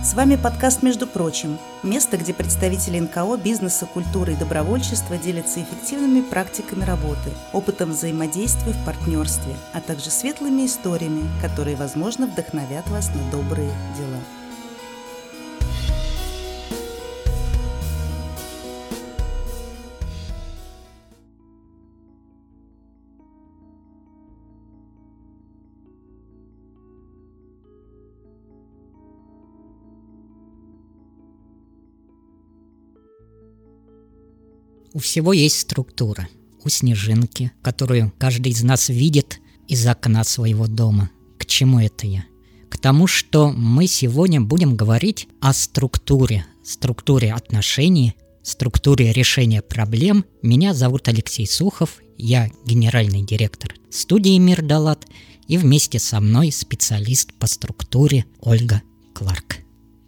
С вами подкаст «Между прочим» – место, где представители НКО, бизнеса, культуры и добровольчества делятся эффективными практиками работы, опытом взаимодействия в партнерстве, а также светлыми историями, которые, возможно, вдохновят вас на добрые дела. У всего есть структура. У снежинки, которую каждый из нас видит из окна своего дома. К чему это я? К тому, что мы сегодня будем говорить о структуре, структуре отношений, структуре решения проблем. Меня зовут Алексей Сухов, я генеральный директор студии «Мир Далат», и вместе со мной специалист по структуре Ольга Кларк.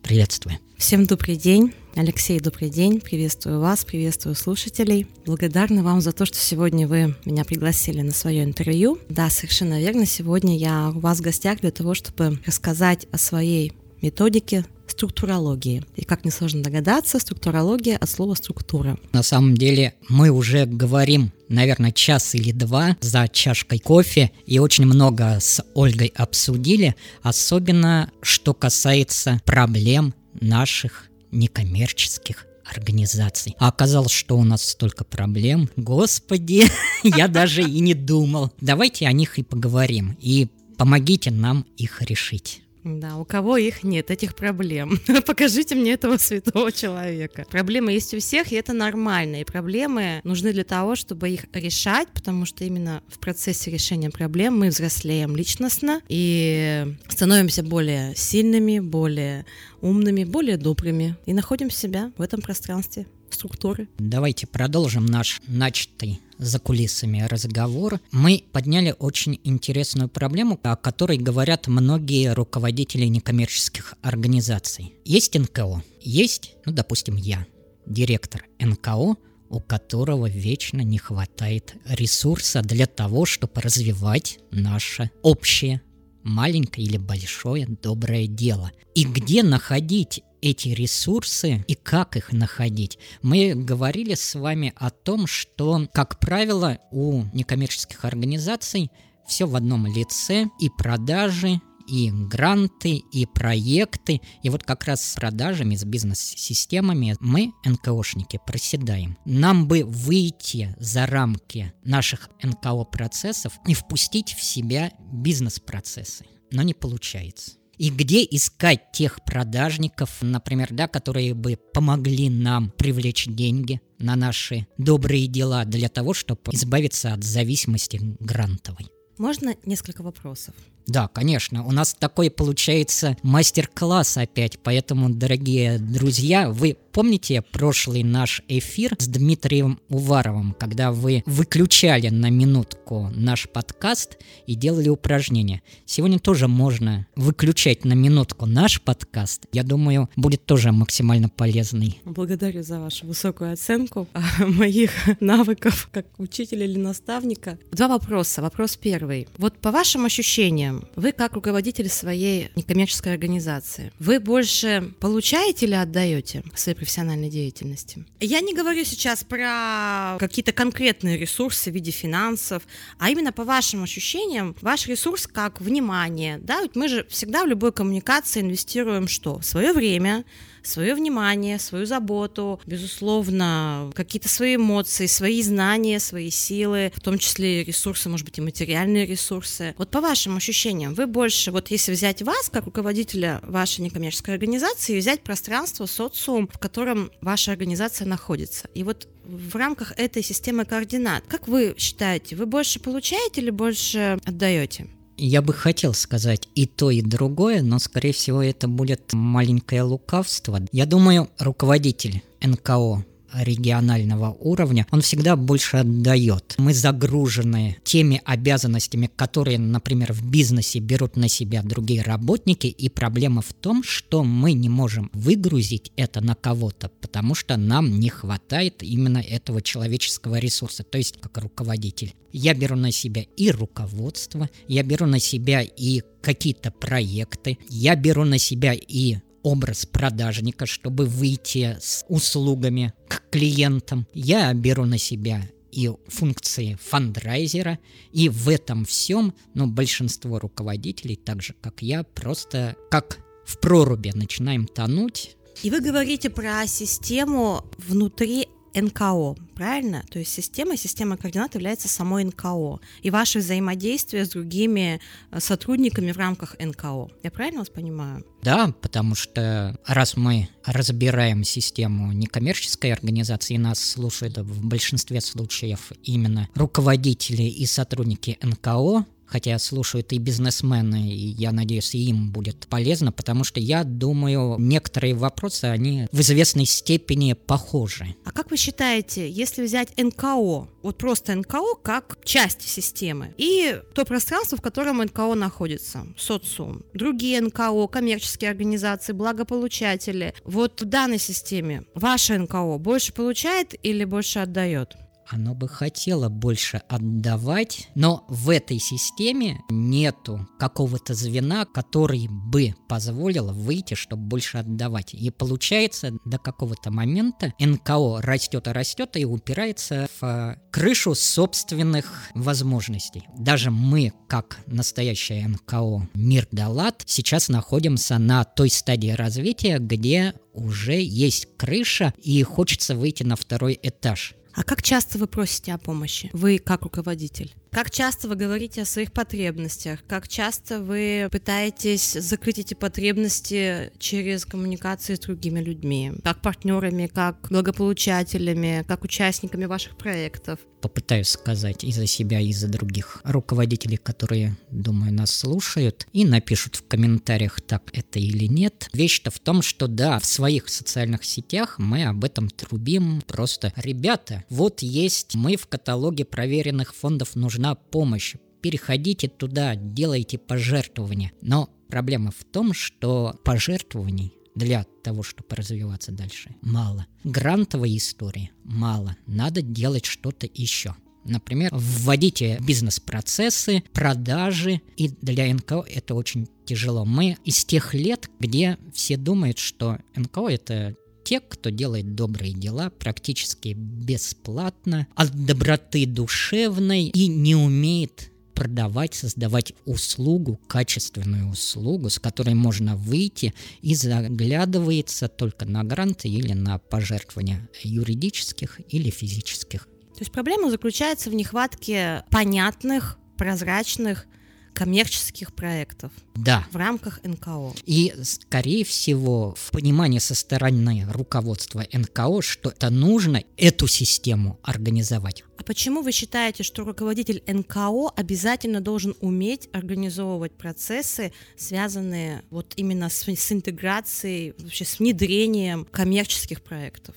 Приветствую. Всем добрый день. Алексей, добрый день. Приветствую вас, приветствую слушателей. Благодарна вам за то, что сегодня вы меня пригласили на свое интервью. Да, совершенно верно. Сегодня я у вас в гостях для того, чтобы рассказать о своей методике структурологии. И как несложно догадаться, структурология от слова структура. На самом деле мы уже говорим, наверное, час или два за чашкой кофе и очень много с Ольгой обсудили, особенно что касается проблем наших некоммерческих организаций. А оказалось, что у нас столько проблем. Господи, я даже и не думал. Давайте о них и поговорим. И помогите нам их решить. Да, у кого их нет, этих проблем. Покажите мне этого святого человека. Проблемы есть у всех, и это нормально. И проблемы нужны для того, чтобы их решать, потому что именно в процессе решения проблем мы взрослеем личностно и становимся более сильными, более умными, более добрыми и находим себя в этом пространстве структуры. Давайте продолжим наш начатый за кулисами разговор. Мы подняли очень интересную проблему, о которой говорят многие руководители некоммерческих организаций. Есть НКО, есть, ну, допустим, я, директор НКО, у которого вечно не хватает ресурса для того, чтобы развивать наше общее маленькое или большое доброе дело. И где находить эти ресурсы и как их находить. Мы говорили с вами о том, что, как правило, у некоммерческих организаций все в одном лице и продажи, и гранты, и проекты. И вот как раз с продажами, с бизнес-системами мы, НКОшники, проседаем. Нам бы выйти за рамки наших НКО-процессов и впустить в себя бизнес-процессы но не получается. И где искать тех продажников, например, да, которые бы помогли нам привлечь деньги на наши добрые дела для того, чтобы избавиться от зависимости грантовой. Можно несколько вопросов? Да, конечно. У нас такой получается мастер-класс опять. Поэтому, дорогие друзья, вы помните прошлый наш эфир с Дмитрием Уваровым, когда вы выключали на минутку наш подкаст и делали упражнения? Сегодня тоже можно выключать на минутку наш подкаст. Я думаю, будет тоже максимально полезный. Благодарю за вашу высокую оценку моих навыков как учителя или наставника. Два вопроса. Вопрос первый. Вот по вашим ощущениям, вы как руководитель своей некоммерческой организации, вы больше получаете или отдаете в своей профессиональной деятельности? Я не говорю сейчас про какие-то конкретные ресурсы в виде финансов, а именно по вашим ощущениям, ваш ресурс как внимание, да, ведь мы же всегда в любой коммуникации инвестируем что? Свое время, свое внимание, свою заботу, безусловно, какие-то свои эмоции, свои знания, свои силы, в том числе ресурсы, может быть, и материальные ресурсы. Вот по вашим ощущениям, вы больше, вот если взять вас, как руководителя вашей некоммерческой организации, взять пространство, социум, в котором ваша организация находится. И вот в рамках этой системы координат, как вы считаете, вы больше получаете или больше отдаете? Я бы хотел сказать и то, и другое, но, скорее всего, это будет маленькое лукавство. Я думаю, руководитель НКО регионального уровня, он всегда больше отдает. Мы загружены теми обязанностями, которые, например, в бизнесе берут на себя другие работники, и проблема в том, что мы не можем выгрузить это на кого-то, потому что нам не хватает именно этого человеческого ресурса, то есть как руководитель. Я беру на себя и руководство, я беру на себя и какие-то проекты, я беру на себя и образ продажника, чтобы выйти с услугами к клиентам. Я беру на себя и функции фандрайзера, и в этом всем, ну, большинство руководителей, так же как я, просто как в проруби начинаем тонуть. И вы говорите про систему внутри НКО, правильно? То есть система, система координат является самой НКО и ваше взаимодействие с другими э, сотрудниками в рамках НКО. Я правильно вас понимаю? Да, потому что раз мы разбираем систему некоммерческой организации, нас слушают в большинстве случаев именно руководители и сотрудники НКО, хотя слушают и бизнесмены, и я надеюсь, и им будет полезно, потому что я думаю, некоторые вопросы, они в известной степени похожи. А как вы считаете, если взять НКО, вот просто НКО как часть системы, и то пространство, в котором НКО находится, социум, другие НКО, коммерческие организации, благополучатели, вот в данной системе ваше НКО больше получает или больше отдает? Оно бы хотело больше отдавать, но в этой системе нету какого-то звена, который бы позволил выйти, чтобы больше отдавать. И получается, до какого-то момента НКО растет и растет и упирается в крышу собственных возможностей. Даже мы, как настоящее НКО Мир Далат, сейчас находимся на той стадии развития, где уже есть крыша и хочется выйти на второй этаж. А как часто вы просите о помощи? Вы как руководитель? Как часто вы говорите о своих потребностях? Как часто вы пытаетесь закрыть эти потребности через коммуникации с другими людьми? Как партнерами, как благополучателями, как участниками ваших проектов? Попытаюсь сказать и за себя, и за других руководителей, которые, думаю, нас слушают, и напишут в комментариях, так это или нет. Вещь-то в том, что да, в своих социальных сетях мы об этом трубим просто. Ребята, вот есть мы в каталоге проверенных фондов нужны нужна помощь. Переходите туда, делайте пожертвования. Но проблема в том, что пожертвований для того, чтобы развиваться дальше, мало. Грантовой истории мало. Надо делать что-то еще. Например, вводите бизнес-процессы, продажи, и для НКО это очень тяжело. Мы из тех лет, где все думают, что НКО это те, кто делает добрые дела практически бесплатно, от доброты душевной и не умеет продавать, создавать услугу, качественную услугу, с которой можно выйти и заглядывается только на гранты или на пожертвования юридических или физических. То есть проблема заключается в нехватке понятных, прозрачных коммерческих проектов. Да. В рамках НКО. И, скорее всего, в понимании со стороны руководства НКО, что это нужно эту систему организовать. А почему вы считаете, что руководитель НКО обязательно должен уметь организовывать процессы, связанные вот именно с, с интеграцией, вообще с внедрением коммерческих проектов?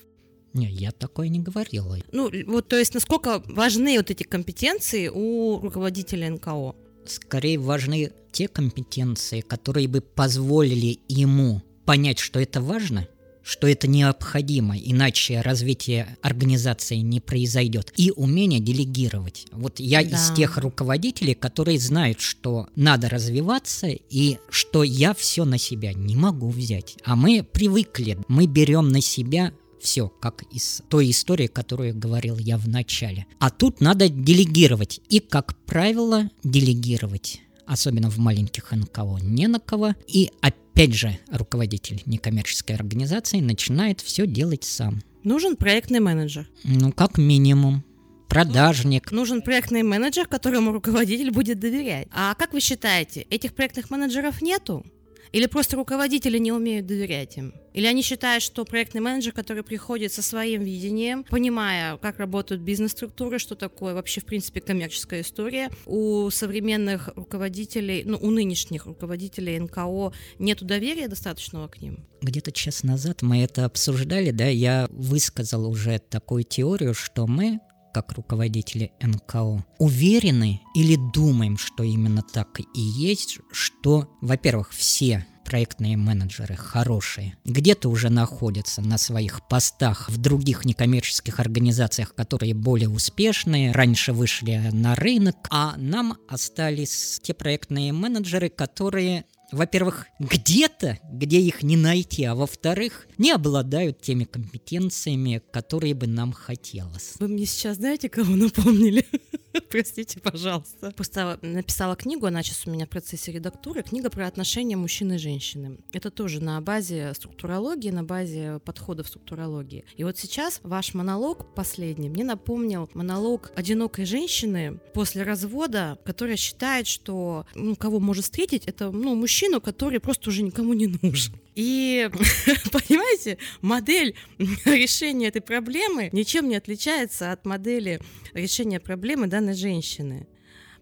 Не, я такое не говорила. Ну, вот, то есть, насколько важны вот эти компетенции у руководителя НКО? Скорее важны те компетенции, которые бы позволили ему понять, что это важно, что это необходимо, иначе развитие организации не произойдет. И умение делегировать. Вот я да. из тех руководителей, которые знают, что надо развиваться и что я все на себя не могу взять. А мы привыкли, мы берем на себя все, как из той истории, которую говорил я в начале. А тут надо делегировать. И, как правило, делегировать особенно в маленьких НКО, не на кого. И опять же, руководитель некоммерческой организации начинает все делать сам. Нужен проектный менеджер. Ну, как минимум продажник. Нужен проектный менеджер, которому руководитель будет доверять. А как вы считаете, этих проектных менеджеров нету? Или просто руководители не умеют доверять им? Или они считают, что проектный менеджер, который приходит со своим видением, понимая, как работают бизнес-структуры, что такое вообще, в принципе, коммерческая история, у современных руководителей, ну, у нынешних руководителей НКО нет доверия достаточного к ним? Где-то час назад мы это обсуждали, да, я высказал уже такую теорию, что мы как руководители НКО, уверены или думаем, что именно так и есть, что, во-первых, все проектные менеджеры хорошие, где-то уже находятся на своих постах в других некоммерческих организациях, которые более успешные, раньше вышли на рынок, а нам остались те проектные менеджеры, которые во-первых, где-то, где их не найти, а во-вторых, не обладают теми компетенциями, которые бы нам хотелось. Вы мне сейчас знаете, кого напомнили? Простите, пожалуйста. Просто написала книгу, она сейчас у меня в процессе редактуры, книга про отношения мужчины и женщины. Это тоже на базе структурологии, на базе подходов структурологии. И вот сейчас ваш монолог последний мне напомнил монолог одинокой женщины после развода, которая считает, что ну, кого может встретить, это ну, мужчину, который просто уже никому не нужен. И, понимаете, модель решения этой проблемы ничем не отличается от модели решения проблемы данной женщины.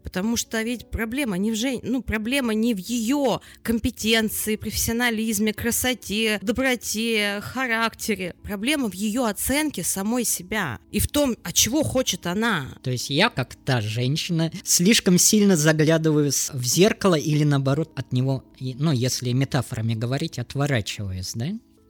Потому что ведь проблема не в жен... ну, проблема не в ее компетенции, профессионализме, красоте, доброте, характере. Проблема в ее оценке самой себя и в том, от чего хочет она. То есть я, как та женщина, слишком сильно заглядываю в зеркало или наоборот от него, ну, если метафорами говорить, отворачиваюсь, да?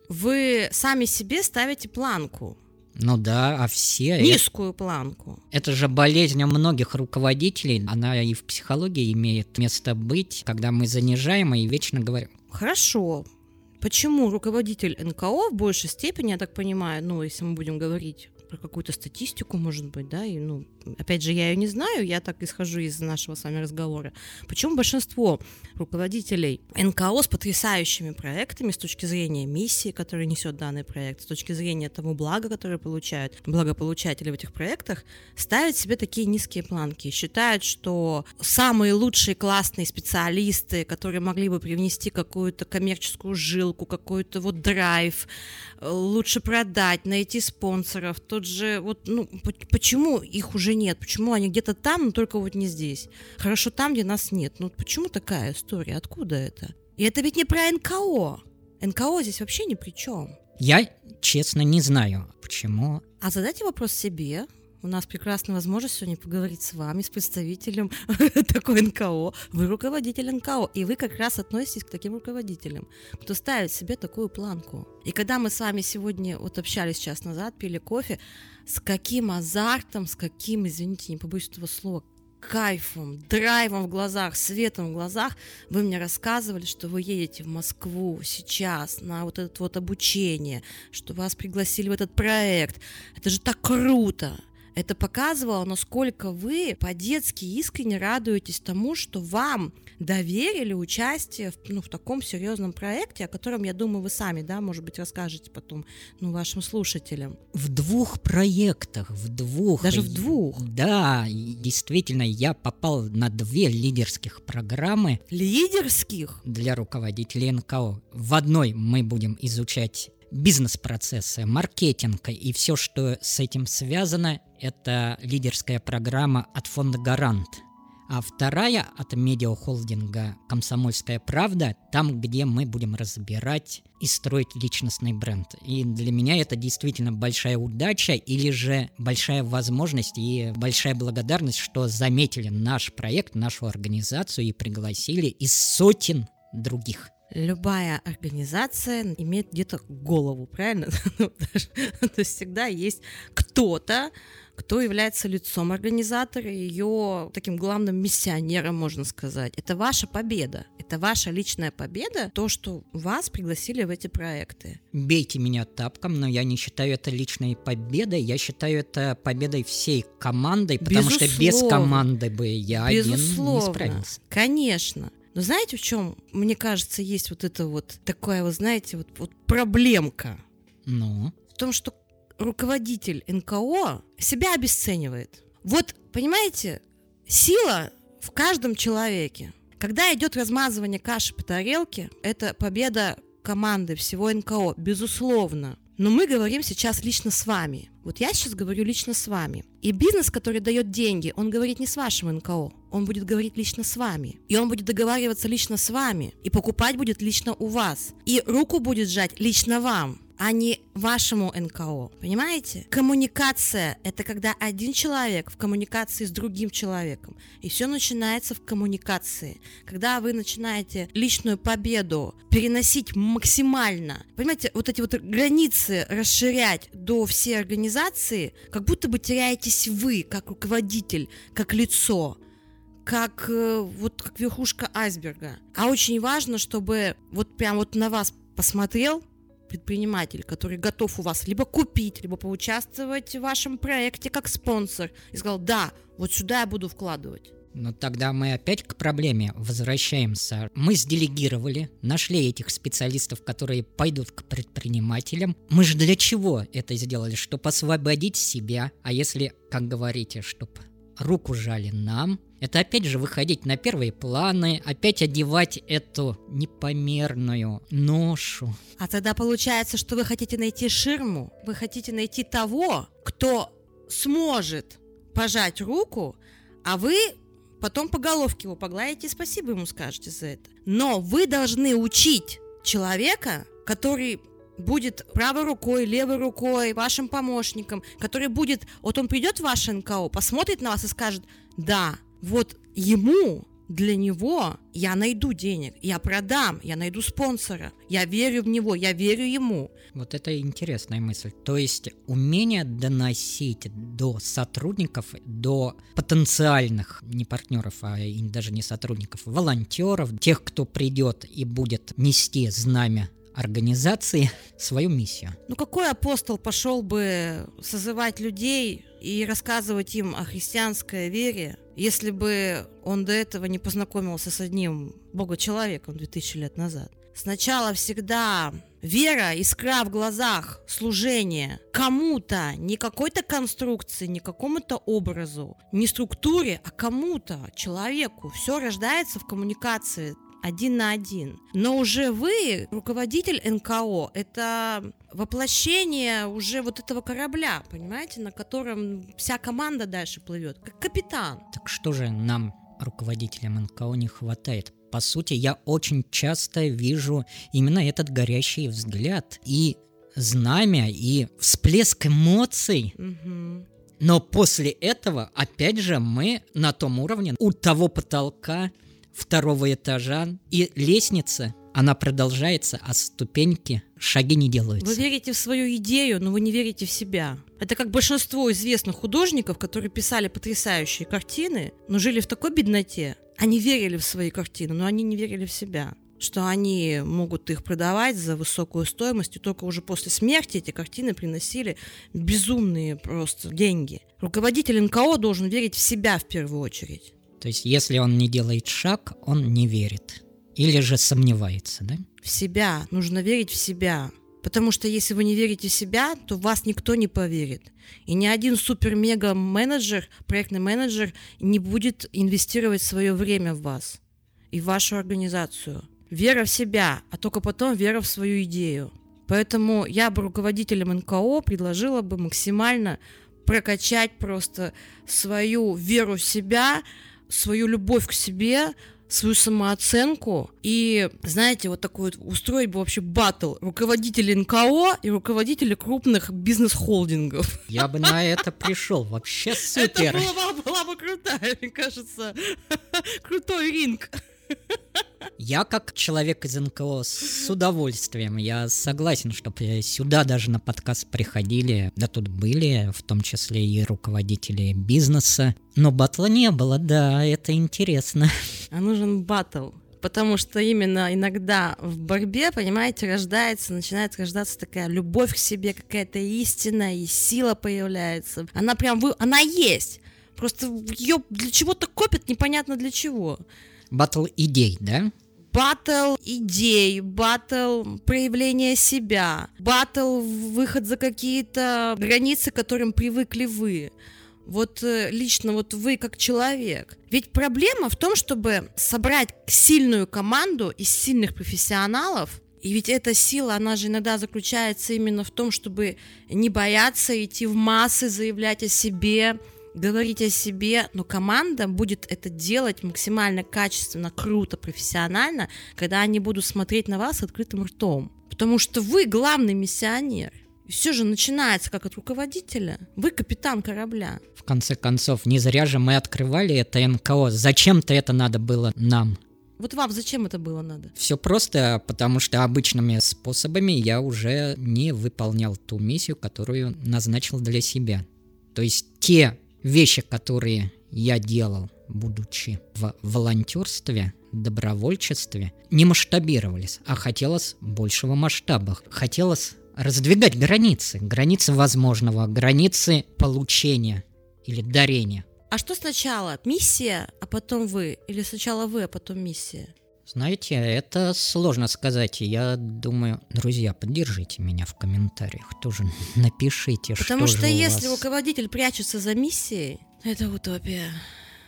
Вы сами себе ставите планку. Ну да, а все... Низкую планку. Это же болезнь многих руководителей. Она и в психологии имеет место быть, когда мы занижаем и вечно говорим. Хорошо. Почему руководитель НКО в большей степени, я так понимаю, ну, если мы будем говорить про какую-то статистику, может быть, да, и, ну, опять же, я ее не знаю, я так исхожу из нашего с вами разговора. Почему большинство руководителей НКО с потрясающими проектами с точки зрения миссии, которую несет данный проект, с точки зрения того блага, которое получают благополучатели в этих проектах, ставят себе такие низкие планки, считают, что самые лучшие классные специалисты, которые могли бы привнести какую-то коммерческую жилку, какой-то вот драйв, э, лучше продать, найти спонсоров, то тот же, вот, ну, почему их уже нет? Почему они где-то там, но только вот не здесь? Хорошо там, где нас нет. Ну, почему такая история? Откуда это? И это ведь не про НКО. НКО здесь вообще ни при чем. Я, честно, не знаю, почему. А задайте вопрос себе, у нас прекрасная возможность сегодня поговорить с вами, с представителем такой НКО. Вы руководитель НКО, и вы как раз относитесь к таким руководителям, кто ставит себе такую планку. И когда мы с вами сегодня вот общались час назад, пили кофе, с каким азартом, с каким, извините, не побоюсь этого слова, кайфом, драйвом в глазах, светом в глазах вы мне рассказывали, что вы едете в Москву сейчас на вот это вот обучение, что вас пригласили в этот проект. Это же так круто! Это показывало, насколько вы по-детски искренне радуетесь тому, что вам доверили участие в, ну, в таком серьезном проекте, о котором, я думаю, вы сами, да, может быть, расскажете потом ну, вашим слушателям. В двух проектах, в двух. Даже в двух? Да, действительно, я попал на две лидерских программы. Лидерских? Для руководителей НКО. В одной мы будем изучать бизнес-процессы, маркетинг и все, что с этим связано, это лидерская программа от фонда «Гарант». А вторая от медиахолдинга «Комсомольская правда», там, где мы будем разбирать и строить личностный бренд. И для меня это действительно большая удача или же большая возможность и большая благодарность, что заметили наш проект, нашу организацию и пригласили из сотен других любая организация имеет где-то голову, правильно? Ну, то есть всегда есть кто-то, кто является лицом организатора, ее таким главным миссионером, можно сказать. Это ваша победа. Это ваша личная победа, то, что вас пригласили в эти проекты. Бейте меня тапком, но я не считаю это личной победой, я считаю это победой всей командой, потому Безусловно. что без команды бы я Безусловно. один не справился. Конечно. Но знаете, в чем, мне кажется, есть вот это вот такая, вы знаете, вот, вот проблемка? Ну? В том, что руководитель НКО себя обесценивает. Вот, понимаете, сила в каждом человеке. Когда идет размазывание каши по тарелке, это победа команды всего НКО, безусловно. Но мы говорим сейчас лично с вами. Вот я сейчас говорю лично с вами. И бизнес, который дает деньги, он говорит не с вашим НКО, он будет говорить лично с вами. И он будет договариваться лично с вами. И покупать будет лично у вас. И руку будет сжать лично вам а не вашему НКО. Понимаете? Коммуникация — это когда один человек в коммуникации с другим человеком. И все начинается в коммуникации. Когда вы начинаете личную победу переносить максимально, понимаете, вот эти вот границы расширять до всей организации, как будто бы теряетесь вы, как руководитель, как лицо как э, вот как верхушка айсберга. А очень важно, чтобы вот прям вот на вас посмотрел предприниматель, который готов у вас либо купить, либо поучаствовать в вашем проекте как спонсор, и сказал, да, вот сюда я буду вкладывать. Но тогда мы опять к проблеме возвращаемся. Мы сделегировали, нашли этих специалистов, которые пойдут к предпринимателям. Мы же для чего это сделали? Чтобы освободить себя. А если, как говорите, чтобы руку жали нам, это опять же выходить на первые планы, опять одевать эту непомерную ношу. А тогда получается, что вы хотите найти ширму, вы хотите найти того, кто сможет пожать руку, а вы потом по головке его погладите и спасибо ему скажете за это. Но вы должны учить человека, который будет правой рукой, левой рукой, вашим помощником, который будет, вот он придет в ваш НКО, посмотрит на вас и скажет, да, вот ему для него я найду денег, я продам, я найду спонсора, я верю в него, я верю ему. Вот это интересная мысль. То есть умение доносить до сотрудников, до потенциальных, не партнеров, а даже не сотрудников, волонтеров, тех, кто придет и будет нести знамя организации свою миссию. Ну какой апостол пошел бы созывать людей и рассказывать им о христианской вере, если бы он до этого не познакомился с одним богочеловеком 2000 лет назад? Сначала всегда вера, искра в глазах, служение кому-то, не какой-то конструкции, не какому-то образу, не структуре, а кому-то, человеку. Все рождается в коммуникации один на один. Но уже вы, руководитель НКО, это воплощение уже вот этого корабля, понимаете, на котором вся команда дальше плывет, как капитан. Так что же нам, руководителям НКО, не хватает? По сути, я очень часто вижу именно этот горящий взгляд и знамя, и всплеск эмоций. Угу. Но после этого, опять же, мы на том уровне, у того потолка, второго этажа, и лестница, она продолжается, а ступеньки, шаги не делаются. Вы верите в свою идею, но вы не верите в себя. Это как большинство известных художников, которые писали потрясающие картины, но жили в такой бедноте. Они верили в свои картины, но они не верили в себя что они могут их продавать за высокую стоимость, и только уже после смерти эти картины приносили безумные просто деньги. Руководитель НКО должен верить в себя в первую очередь. То есть, если он не делает шаг, он не верит. Или же сомневается, да? В себя. Нужно верить в себя. Потому что если вы не верите в себя, то вас никто не поверит. И ни один супер-мега-менеджер, проектный менеджер не будет инвестировать свое время в вас и в вашу организацию. Вера в себя, а только потом вера в свою идею. Поэтому я бы руководителям НКО предложила бы максимально прокачать просто свою веру в себя, свою любовь к себе, свою самооценку и, знаете, вот такой вот устроить бы вообще батл руководителей НКО и руководителей крупных бизнес-холдингов. Я бы на это пришел, вообще супер. Это была, была бы крутая, мне кажется, крутой ринг. Я как человек из НКО с удовольствием, я согласен, чтобы сюда даже на подкаст приходили, да тут были, в том числе и руководители бизнеса, но батла не было, да, это интересно. А нужен батл, потому что именно иногда в борьбе, понимаете, рождается, начинает рождаться такая любовь к себе, какая-то истина и сила появляется. Она прям, вы, она есть, просто ее для чего-то копят, непонятно для чего. Батл идей, да? Батл идей, батл проявления себя, батл выход за какие-то границы, к которым привыкли вы. Вот э, лично вот вы как человек. Ведь проблема в том, чтобы собрать сильную команду из сильных профессионалов, и ведь эта сила, она же иногда заключается именно в том, чтобы не бояться идти в массы, заявлять о себе, говорить о себе, но команда будет это делать максимально качественно, круто, профессионально, когда они будут смотреть на вас открытым ртом. Потому что вы главный миссионер. И все же начинается как от руководителя. Вы капитан корабля. В конце концов, не зря же мы открывали это НКО. Зачем-то это надо было нам. Вот вам зачем это было надо? Все просто, потому что обычными способами я уже не выполнял ту миссию, которую назначил для себя. То есть те вещи, которые я делал будучи в волонтерстве, добровольчестве, не масштабировались, а хотелось большего масштаба. Хотелось раздвигать границы, границы возможного, границы получения или дарения. А что сначала? Миссия, а потом вы? Или сначала вы, а потом миссия? Знаете, это сложно сказать. Я думаю, друзья, поддержите меня в комментариях. Тоже напишите, Потому что, что же у если вас... руководитель прячется за миссией, это утопия.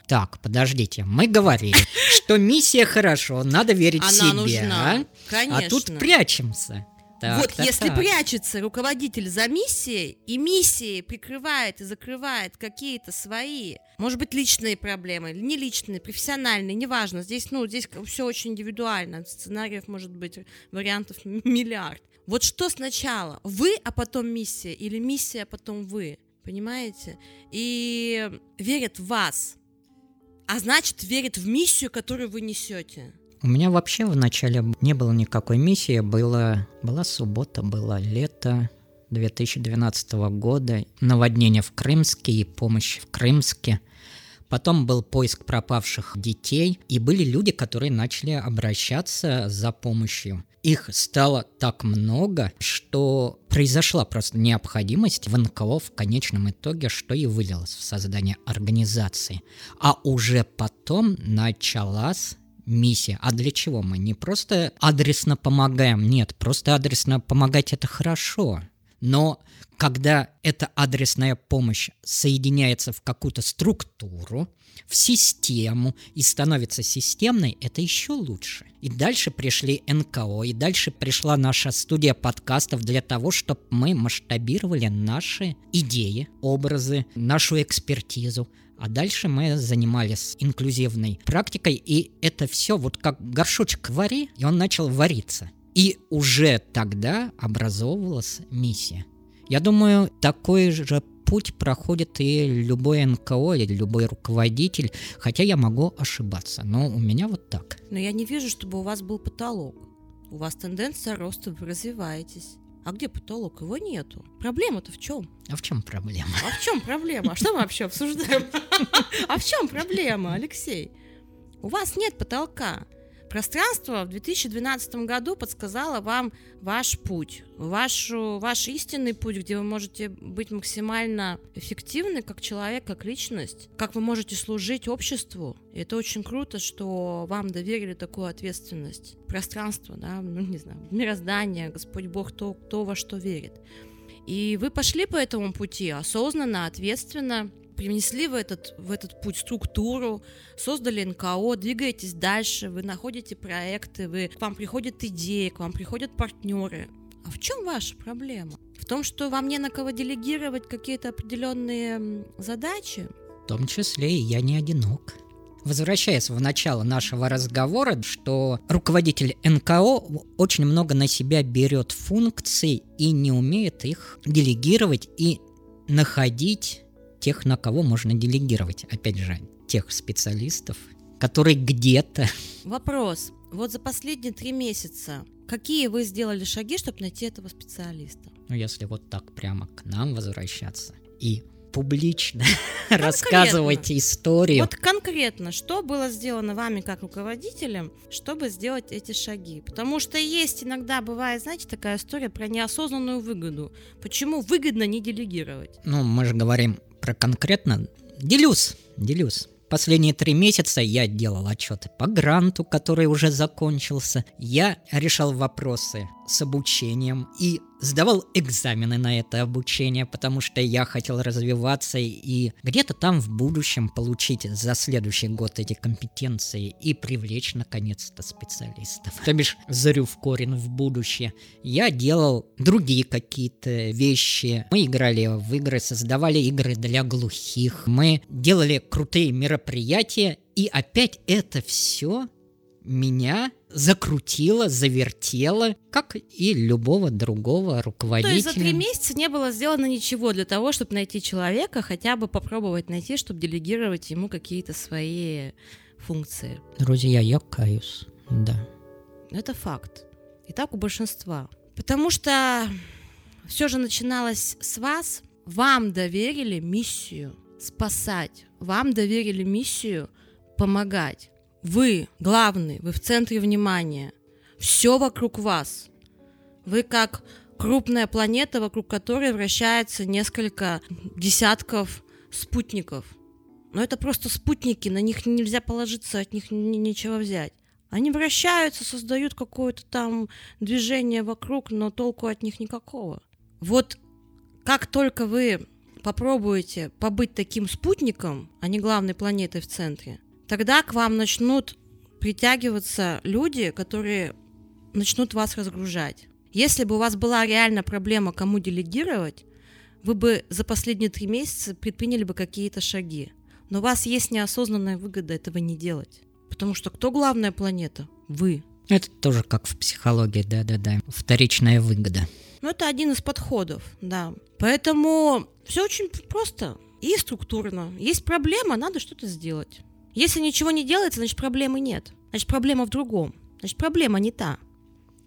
Так, подождите, мы говорили, что миссия хорошо, надо верить в Она себя. нужна, конечно. А тут прячемся. Так, вот так, если так. прячется руководитель за миссией, и миссией прикрывает и закрывает какие-то свои, может быть, личные проблемы, или не личные, профессиональные, неважно. Здесь, ну, здесь все очень индивидуально. Сценариев может быть вариантов миллиард. Вот что сначала? Вы, а потом миссия, или миссия, а потом вы? Понимаете? И верят в вас. А значит, верят в миссию, которую вы несете. У меня вообще вначале не было никакой миссии, была, была суббота, было лето 2012 года, наводнение в Крымске и помощь в Крымске. Потом был поиск пропавших детей, и были люди, которые начали обращаться за помощью. Их стало так много, что произошла просто необходимость в НКО в конечном итоге, что и вылилось в создание организации. А уже потом началась миссия. А для чего мы? Не просто адресно помогаем, нет, просто адресно помогать это хорошо. Но когда эта адресная помощь соединяется в какую-то структуру, в систему и становится системной, это еще лучше. И дальше пришли НКО, и дальше пришла наша студия подкастов для того, чтобы мы масштабировали наши идеи, образы, нашу экспертизу. А дальше мы занимались инклюзивной практикой, и это все вот как горшочек вари, и он начал вариться. И уже тогда образовывалась миссия. Я думаю, такой же путь проходит и любой НКО или любой руководитель, хотя я могу ошибаться, но у меня вот так. Но я не вижу, чтобы у вас был потолок. У вас тенденция роста, вы развиваетесь. А где потолок? Его нету. Проблема-то в чем? А в чем проблема? А в чем проблема? А что мы вообще обсуждаем? А в чем проблема, Алексей? У вас нет потолка. Пространство в 2012 году подсказало вам ваш путь, вашу, ваш истинный путь, где вы можете быть максимально эффективны как человек, как личность, как вы можете служить обществу. И это очень круто, что вам доверили такую ответственность. Пространство, да, ну не знаю, мироздание, Господь Бог, то, кто во что верит. И вы пошли по этому пути осознанно, ответственно, принесли в этот, в этот путь структуру, создали НКО, двигаетесь дальше, вы находите проекты, вы, к вам приходят идеи, к вам приходят партнеры. А в чем ваша проблема? В том, что вам не на кого делегировать какие-то определенные задачи? В том числе и я не одинок. Возвращаясь в начало нашего разговора, что руководитель НКО очень много на себя берет функций и не умеет их делегировать и находить тех, на кого можно делегировать. Опять же, тех специалистов, которые где-то... Вопрос. Вот за последние три месяца какие вы сделали шаги, чтобы найти этого специалиста? Ну, если вот так прямо к нам возвращаться и публично рассказывать историю. Вот конкретно, что было сделано вами как руководителем, чтобы сделать эти шаги? Потому что есть иногда бывает, знаете, такая история про неосознанную выгоду. Почему выгодно не делегировать? Ну, мы же говорим про конкретно. Делюсь, делюсь. Последние три месяца я делал отчеты по гранту, который уже закончился. Я решал вопросы с обучением и сдавал экзамены на это обучение, потому что я хотел развиваться и где-то там в будущем получить за следующий год эти компетенции и привлечь наконец-то специалистов. То бишь, зарю в корень в будущее. Я делал другие какие-то вещи. Мы играли в игры, создавали игры для глухих. Мы делали крутые мероприятия. И опять это все меня закрутило, завертело, как и любого другого руководителя. То есть за три месяца не было сделано ничего для того, чтобы найти человека, хотя бы попробовать найти, чтобы делегировать ему какие-то свои функции. Друзья, я каюсь, да. Это факт. И так у большинства. Потому что все же начиналось с вас. Вам доверили миссию спасать. Вам доверили миссию помогать. Вы главный, вы в центре внимания. Все вокруг вас. Вы как крупная планета, вокруг которой вращается несколько десятков спутников. Но это просто спутники, на них нельзя положиться, от них ничего взять. Они вращаются, создают какое-то там движение вокруг, но толку от них никакого. Вот как только вы попробуете побыть таким спутником, а не главной планетой в центре, тогда к вам начнут притягиваться люди, которые начнут вас разгружать. Если бы у вас была реально проблема, кому делегировать, вы бы за последние три месяца предприняли бы какие-то шаги. Но у вас есть неосознанная выгода этого не делать. Потому что кто главная планета? Вы. Это тоже как в психологии, да-да-да. Вторичная выгода. Ну, это один из подходов, да. Поэтому все очень просто и структурно. Есть проблема, надо что-то сделать. Если ничего не делается, значит проблемы нет. Значит проблема в другом. Значит проблема не та.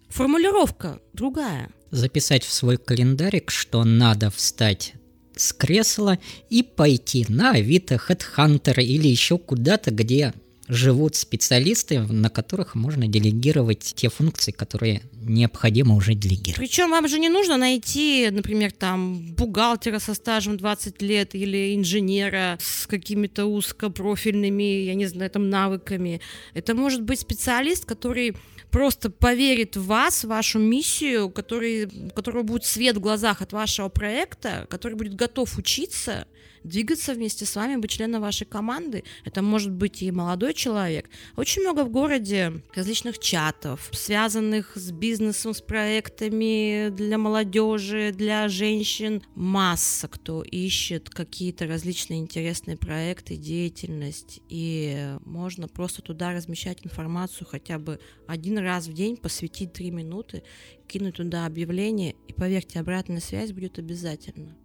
Формулировка другая. Записать в свой календарик, что надо встать с кресла и пойти на Авито, HeadHunter или еще куда-то, где живут специалисты, на которых можно делегировать те функции, которые необходимо уже делегировать. Причем вам же не нужно найти, например, там бухгалтера со стажем 20 лет или инженера с какими-то узкопрофильными, я не знаю, там навыками. Это может быть специалист, который просто поверит в вас, в вашу миссию, который, у которого будет свет в глазах от вашего проекта, который будет готов учиться, двигаться вместе с вами, быть членом вашей команды. Это может быть и молодой человек. Очень много в городе различных чатов, связанных с бизнесом, с проектами для молодежи, для женщин. Масса кто ищет какие-то различные интересные проекты, деятельность. И можно просто туда размещать информацию хотя бы один раз в день, посвятить три минуты, кинуть туда объявление, и поверьте, обратная связь будет обязательно.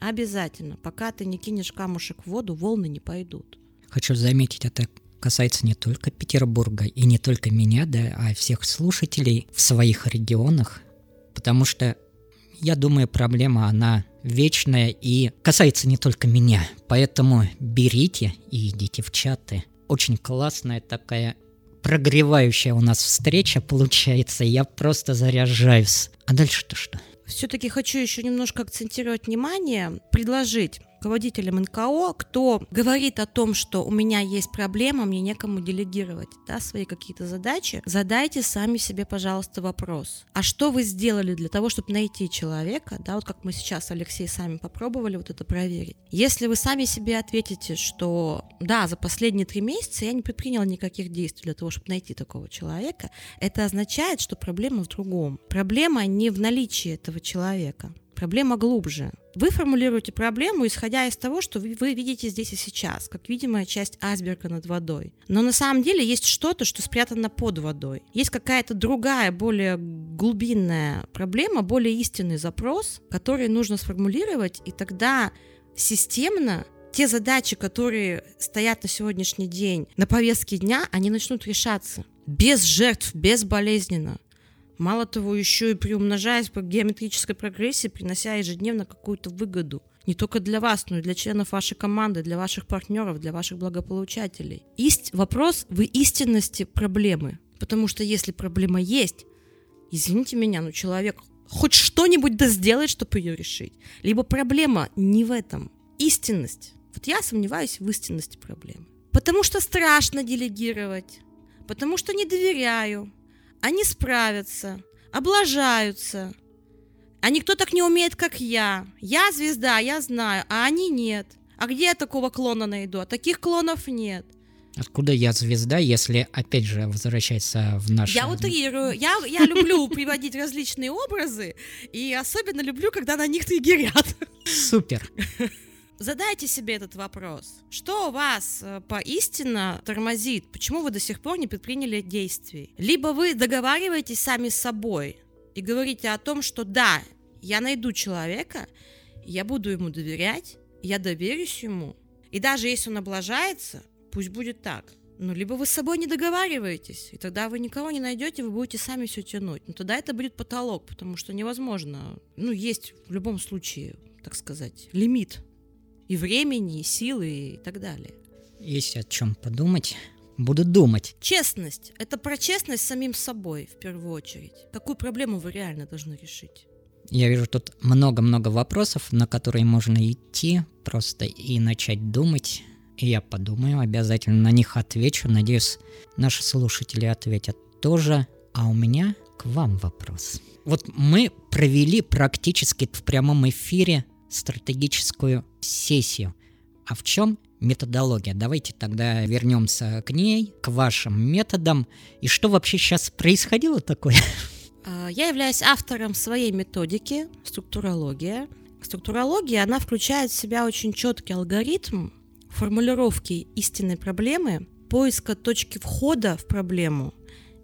Обязательно. Пока ты не кинешь камушек в воду, волны не пойдут. Хочу заметить, это касается не только Петербурга и не только меня, да, а всех слушателей в своих регионах, потому что я думаю, проблема, она вечная и касается не только меня. Поэтому берите и идите в чаты. Очень классная такая прогревающая у нас встреча получается. Я просто заряжаюсь. А дальше-то что? Все-таки хочу еще немножко акцентировать внимание, предложить руководителям НКО, кто говорит о том, что у меня есть проблема, мне некому делегировать да, свои какие-то задачи, задайте сами себе, пожалуйста, вопрос. А что вы сделали для того, чтобы найти человека, да, вот как мы сейчас, Алексей, сами попробовали вот это проверить. Если вы сами себе ответите, что да, за последние три месяца я не предпринял никаких действий для того, чтобы найти такого человека, это означает, что проблема в другом. Проблема не в наличии этого человека. Проблема глубже. Вы формулируете проблему, исходя из того, что вы, вы видите здесь и сейчас, как видимая часть айсберга над водой. Но на самом деле есть что-то, что спрятано под водой. Есть какая-то другая, более глубинная проблема, более истинный запрос, который нужно сформулировать, и тогда системно те задачи, которые стоят на сегодняшний день на повестке дня, они начнут решаться без жертв, безболезненно. Мало того, еще и приумножаясь по геометрической прогрессии, принося ежедневно какую-то выгоду. Не только для вас, но и для членов вашей команды, для ваших партнеров, для ваших благополучателей. Ист... Вопрос в истинности проблемы. Потому что если проблема есть, извините меня, но человек хоть что-нибудь да сделает, чтобы ее решить. Либо проблема не в этом. Истинность. Вот я сомневаюсь в истинности проблемы. Потому что страшно делегировать. Потому что не доверяю они справятся, облажаются. А никто так не умеет, как я. Я звезда, я знаю, а они нет. А где я такого клона найду? А таких клонов нет. Откуда я звезда, если, опять же, возвращается в наш... Я утрирую. Я, я люблю приводить различные образы, и особенно люблю, когда на них триггерят. Супер. Задайте себе этот вопрос. Что вас э, поистине тормозит? Почему вы до сих пор не предприняли действий? Либо вы договариваетесь сами с собой и говорите о том, что да, я найду человека, я буду ему доверять, я доверюсь ему. И даже если он облажается, пусть будет так. Ну, либо вы с собой не договариваетесь, и тогда вы никого не найдете, вы будете сами все тянуть. Но тогда это будет потолок, потому что невозможно. Ну, есть в любом случае, так сказать, лимит и времени, и силы, и так далее. Есть о чем подумать. Буду думать. Честность. Это про честность самим собой, в первую очередь. Какую проблему вы реально должны решить? Я вижу тут много-много вопросов, на которые можно идти просто и начать думать. И я подумаю, обязательно на них отвечу. Надеюсь, наши слушатели ответят тоже. А у меня к вам вопрос. Вот мы провели практически в прямом эфире стратегическую сессию. А в чем методология? Давайте тогда вернемся к ней, к вашим методам. И что вообще сейчас происходило такое? А, я являюсь автором своей методики «Структурология». Структурология, она включает в себя очень четкий алгоритм формулировки истинной проблемы, поиска точки входа в проблему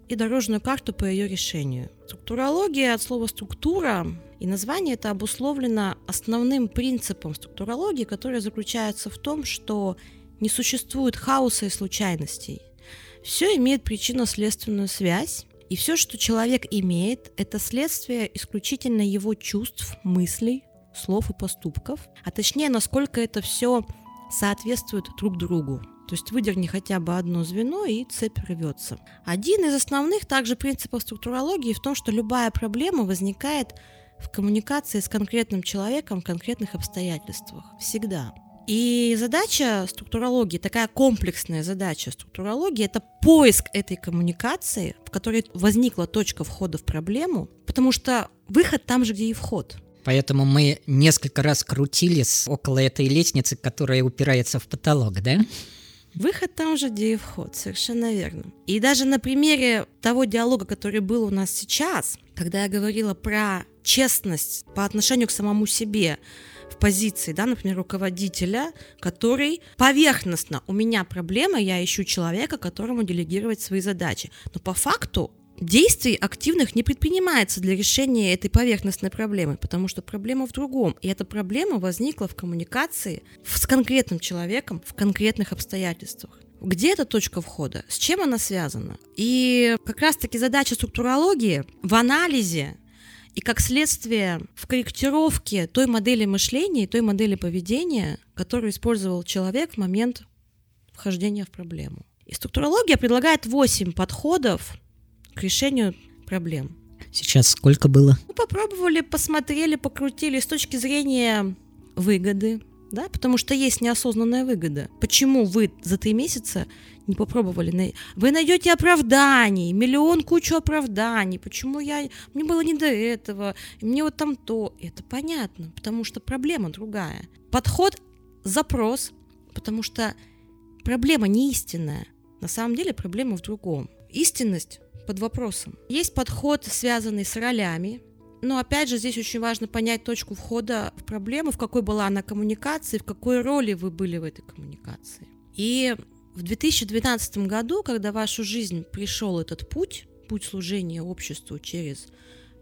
и дорожную карту по ее решению. Структурология от слова «структура» и название это обусловлено основным принципом структурологии, который заключается в том, что не существует хаоса и случайностей. Все имеет причинно-следственную связь, и все, что человек имеет, это следствие исключительно его чувств, мыслей, слов и поступков, а точнее, насколько это все соответствует друг другу. То есть выдерни хотя бы одно звено, и цепь рвется. Один из основных также принципов структурологии в том, что любая проблема возникает в коммуникации с конкретным человеком в конкретных обстоятельствах. Всегда. И задача структурологии, такая комплексная задача структурологии, это поиск этой коммуникации, в которой возникла точка входа в проблему, потому что выход там же, где и вход. Поэтому мы несколько раз крутились около этой лестницы, которая упирается в потолок, да? Выход там же, где и вход, совершенно верно. И даже на примере того диалога, который был у нас сейчас, когда я говорила про честность по отношению к самому себе, в позиции, да, например, руководителя, который поверхностно, у меня проблема, я ищу человека, которому делегировать свои задачи. Но по факту действий активных не предпринимается для решения этой поверхностной проблемы, потому что проблема в другом. И эта проблема возникла в коммуникации с конкретным человеком в конкретных обстоятельствах. Где эта точка входа? С чем она связана? И как раз-таки задача структурологии в анализе и как следствие в корректировке той модели мышления и той модели поведения, которую использовал человек в момент вхождения в проблему. И структурология предлагает 8 подходов к решению проблем. Сейчас сколько было? Мы попробовали, посмотрели, покрутили с точки зрения выгоды, да, потому что есть неосознанная выгода. Почему вы за три месяца не попробовали? Вы найдете оправданий, миллион кучу оправданий. Почему я... Мне было не до этого, мне вот там то. Это понятно, потому что проблема другая. Подход – запрос, потому что проблема не истинная. На самом деле проблема в другом. Истинность под вопросом. Есть подход, связанный с ролями, но опять же здесь очень важно понять точку входа в проблему, в какой была она коммуникации, в какой роли вы были в этой коммуникации. И в 2012 году, когда в вашу жизнь пришел этот путь, путь служения обществу через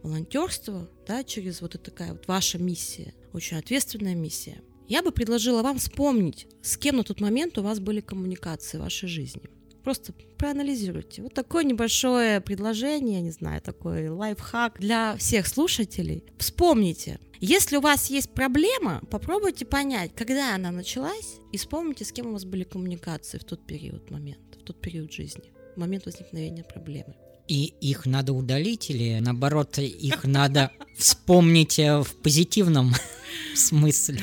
волонтерство, да, через вот такая вот ваша миссия, очень ответственная миссия, я бы предложила вам вспомнить, с кем на тот момент у вас были коммуникации в вашей жизни. Просто проанализируйте. Вот такое небольшое предложение, не знаю, такой лайфхак для всех слушателей. Вспомните, если у вас есть проблема, попробуйте понять, когда она началась, и вспомните, с кем у вас были коммуникации в тот период, момент, в тот период жизни, в момент возникновения проблемы. И их надо удалить или наоборот их надо вспомнить э, в позитивном смысле?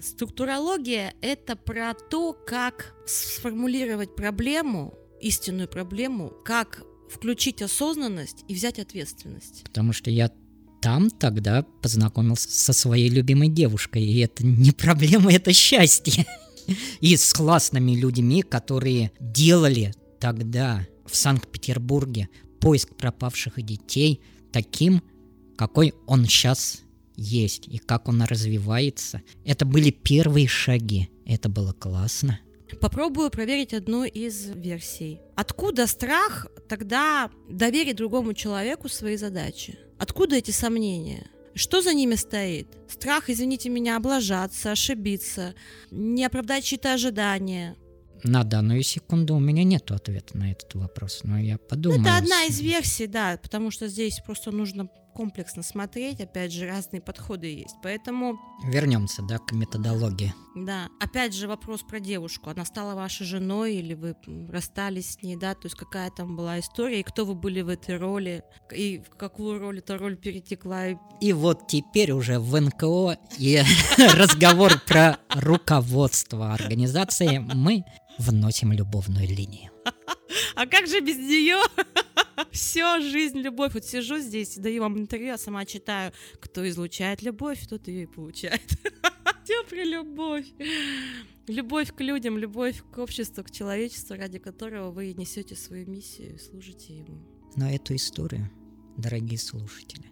Структурология — это про то, как сформулировать проблему, истинную проблему, как включить осознанность и взять ответственность. Потому что я там тогда познакомился со своей любимой девушкой, и это не проблема, это счастье. И с классными людьми, которые делали тогда в Санкт-Петербурге поиск пропавших детей таким, какой он сейчас есть и как он развивается. Это были первые шаги. Это было классно. Попробую проверить одну из версий. Откуда страх тогда доверить другому человеку свои задачи? Откуда эти сомнения? Что за ними стоит? Страх, извините меня, облажаться, ошибиться, не оправдать чьи-то ожидания, на данную секунду у меня нет ответа на этот вопрос, но я подумаю. Это одна из версий, да, потому что здесь просто нужно комплексно смотреть, опять же, разные подходы есть. Поэтому... Вернемся, да, к методологии. Да. Опять же, вопрос про девушку. Она стала вашей женой или вы расстались с ней, да? То есть какая там была история, и кто вы были в этой роли, и в какую роль эта роль перетекла. И вот теперь уже в НКО и разговор про руководство организации мы вносим любовную линию. А как же без нее? Все, жизнь, любовь. Вот сижу здесь, даю вам интервью, а сама читаю, кто излучает любовь, тот ее и получает. Все про любовь. Любовь к людям, любовь к обществу, к человечеству, ради которого вы несете свою миссию и служите ему. Но эту историю, дорогие слушатели,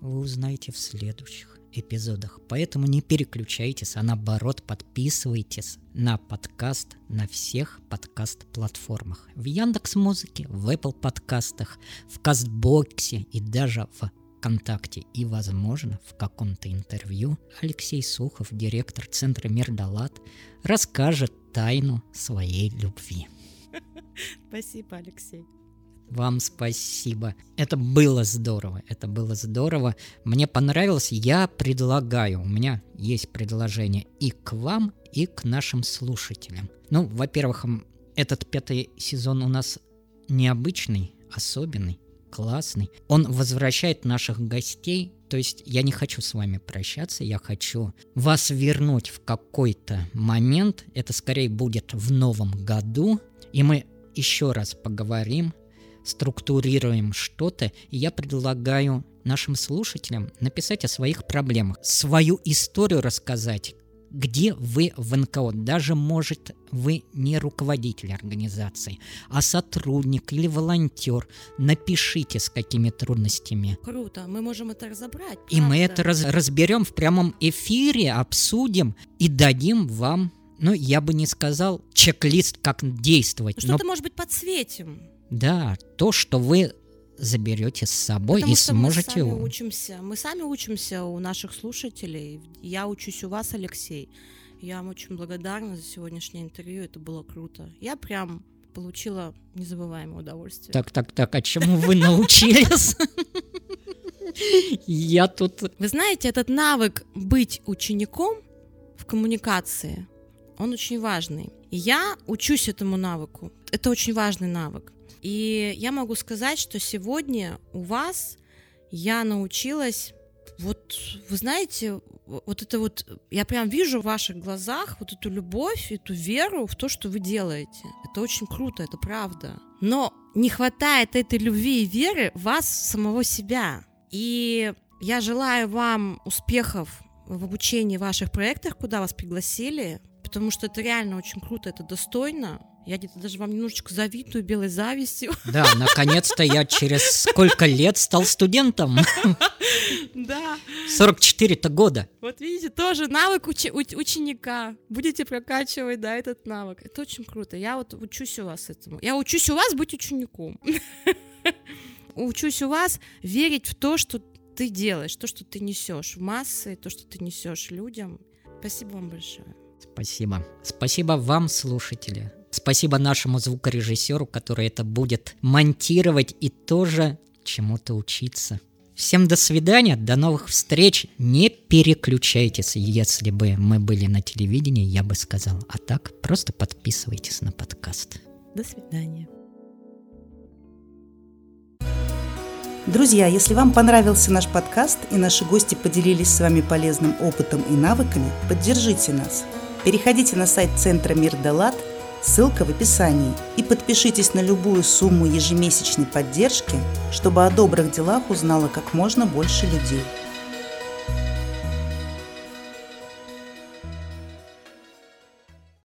вы узнаете в следующих эпизодах. Поэтому не переключайтесь, а наоборот подписывайтесь на подкаст на всех подкаст-платформах. В Яндекс Музыке, в Apple подкастах, в Кастбоксе и даже в ВКонтакте. И, возможно, в каком-то интервью Алексей Сухов, директор Центра Мир Далат, расскажет тайну своей любви. Спасибо, Алексей. Вам спасибо. Это было здорово. Это было здорово. Мне понравилось. Я предлагаю. У меня есть предложение и к вам, и к нашим слушателям. Ну, во-первых, этот пятый сезон у нас необычный, особенный, классный. Он возвращает наших гостей. То есть я не хочу с вами прощаться, я хочу вас вернуть в какой-то момент. Это скорее будет в новом году. И мы еще раз поговорим структурируем что-то, и я предлагаю нашим слушателям написать о своих проблемах, свою историю рассказать, где вы в НКО. Даже, может, вы не руководитель организации, а сотрудник или волонтер. Напишите, с какими трудностями. Круто, мы можем это разобрать. Правда? И мы это раз разберем в прямом эфире, обсудим и дадим вам, ну, я бы не сказал, чек-лист, как действовать. Что-то, но... может быть, подсветим. Да, то, что вы заберете с собой Потому и сможете... Мы сами учимся. Мы сами учимся у наших слушателей. Я учусь у вас, Алексей. Я вам очень благодарна за сегодняшнее интервью. Это было круто. Я прям получила незабываемое удовольствие. Так, так, так, а чему вы научились? Я тут... Вы знаете, этот навык быть учеником в коммуникации, он очень важный. И я учусь этому навыку. Это очень важный навык. И я могу сказать, что сегодня у вас я научилась, вот вы знаете, вот это вот, я прям вижу в ваших глазах вот эту любовь, эту веру в то, что вы делаете. Это очень круто, это правда. Но не хватает этой любви и веры вас самого себя. И я желаю вам успехов в обучении ваших проектах, куда вас пригласили, потому что это реально очень круто, это достойно. Я где-то даже вам немножечко завидую белой завистью. Да, наконец-то я через сколько лет стал студентом. Да. 44-то года. Вот видите, тоже навык учи- ученика. Будете прокачивать, да, этот навык. Это очень круто. Я вот учусь у вас этому. Я учусь у вас быть учеником. Учусь у вас верить в то, что ты делаешь, то, что ты несешь в массы, то, что ты несешь людям. Спасибо вам большое. Спасибо. Спасибо вам, слушатели. Спасибо нашему звукорежиссеру, который это будет монтировать и тоже чему-то учиться. Всем до свидания, до новых встреч. Не переключайтесь, если бы мы были на телевидении, я бы сказал. А так, просто подписывайтесь на подкаст. До свидания. Друзья, если вам понравился наш подкаст и наши гости поделились с вами полезным опытом и навыками, поддержите нас. Переходите на сайт Центра Мир Далат – Ссылка в описании. И подпишитесь на любую сумму ежемесячной поддержки, чтобы о добрых делах узнало как можно больше людей.